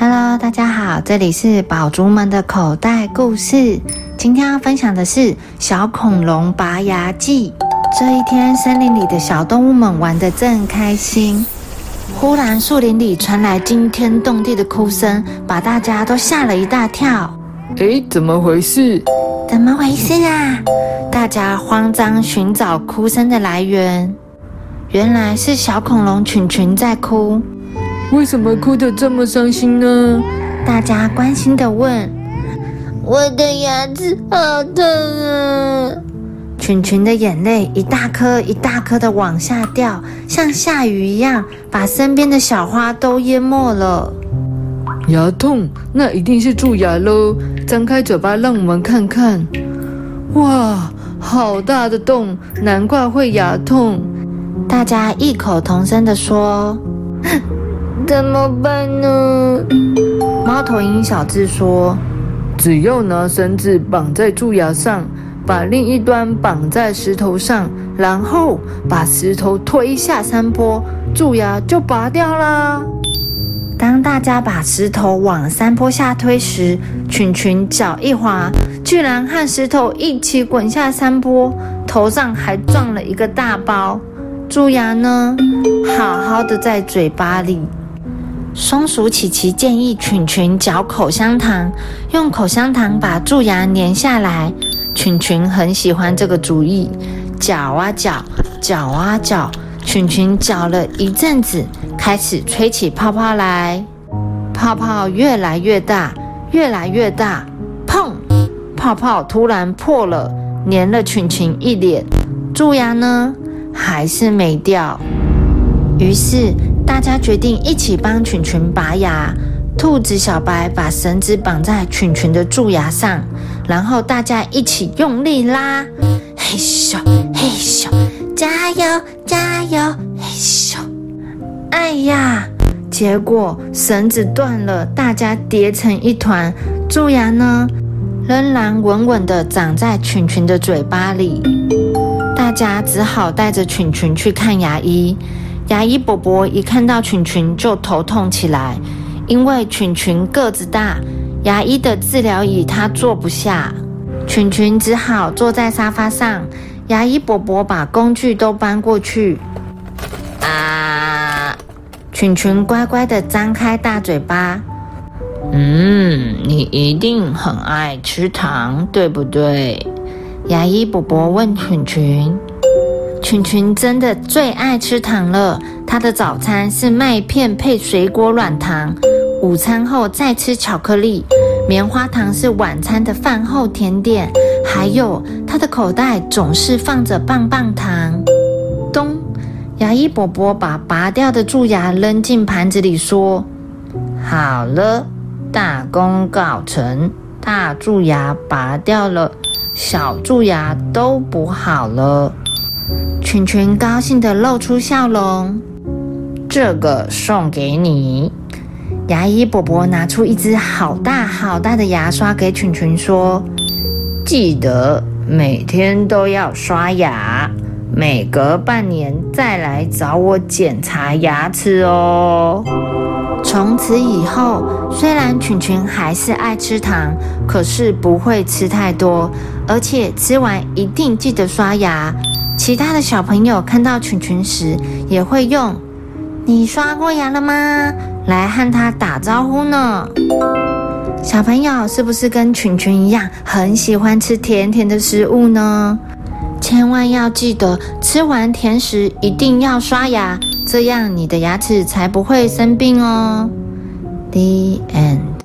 Hello，大家好，这里是宝珠们的口袋故事。今天要分享的是小恐龙拔牙记。这一天，森林里的小动物们玩得正开心。忽然，树林里传来惊天动地的哭声，把大家都吓了一大跳。哎，怎么回事？怎么回事啊？大家慌张寻找哭声的来源，原来是小恐龙群群在哭。为什么哭得这么伤心呢？大家关心的问：“我的牙齿好疼啊！”群群的眼泪一大颗一大颗的往下掉，像下雨一样，把身边的小花都淹没了。牙痛，那一定是蛀牙喽！张开嘴巴，让我们看看。哇，好大的洞，难怪会牙痛。大家异口同声的说。怎么办呢？猫头鹰小智说：“只要拿绳子绑在蛀牙上，把另一端绑在石头上，然后把石头推下山坡，蛀牙就拔掉啦。”当大家把石头往山坡下推时，群群脚一滑，居然和石头一起滚下山坡，头上还撞了一个大包。蛀牙呢，好好的在嘴巴里。松鼠琪琪建议群群嚼口香糖，用口香糖把蛀牙粘下来。群群很喜欢这个主意，嚼啊嚼，嚼啊嚼，群群嚼了一阵子，开始吹起泡泡来。泡泡越来越大，越来越大，砰！泡泡突然破了，粘了群群一脸。蛀牙呢，还是没掉。于是。大家决定一起帮群群拔牙。兔子小白把绳子绑在群群的蛀牙上，然后大家一起用力拉，嘿咻嘿咻，加油加油嘿咻！哎呀，结果绳子断了，大家叠成一团，蛀牙呢仍然稳稳地长在群群的嘴巴里。大家只好带着群群去看牙医。牙医伯伯一看到群群就头痛起来，因为群群个子大，牙医的治疗椅他坐不下，群群只好坐在沙发上。牙医伯伯把工具都搬过去，啊！群群乖乖的张开大嘴巴。嗯，你一定很爱吃糖，对不对？牙医伯伯问群群。群群真的最爱吃糖了。他的早餐是麦片配水果软糖，午餐后再吃巧克力。棉花糖是晚餐的饭后甜点。还有，他的口袋总是放着棒棒糖。咚！牙医伯伯把拔掉的蛀牙扔进盘子里，说：“好了，大功告成，大蛀牙拔掉了，小蛀牙都补好了。”群群高兴地露出笑容，这个送给你。牙医伯伯拿出一支好大好大的牙刷给群群，说：“记得每天都要刷牙，每隔半年再来找我检查牙齿哦。”从此以后，虽然群群还是爱吃糖，可是不会吃太多，而且吃完一定记得刷牙。其他的小朋友看到群群时，也会用“你刷过牙了吗”来和他打招呼呢。小朋友是不是跟群群一样，很喜欢吃甜甜的食物呢？千万要记得，吃完甜食一定要刷牙，这样你的牙齿才不会生病哦。The end.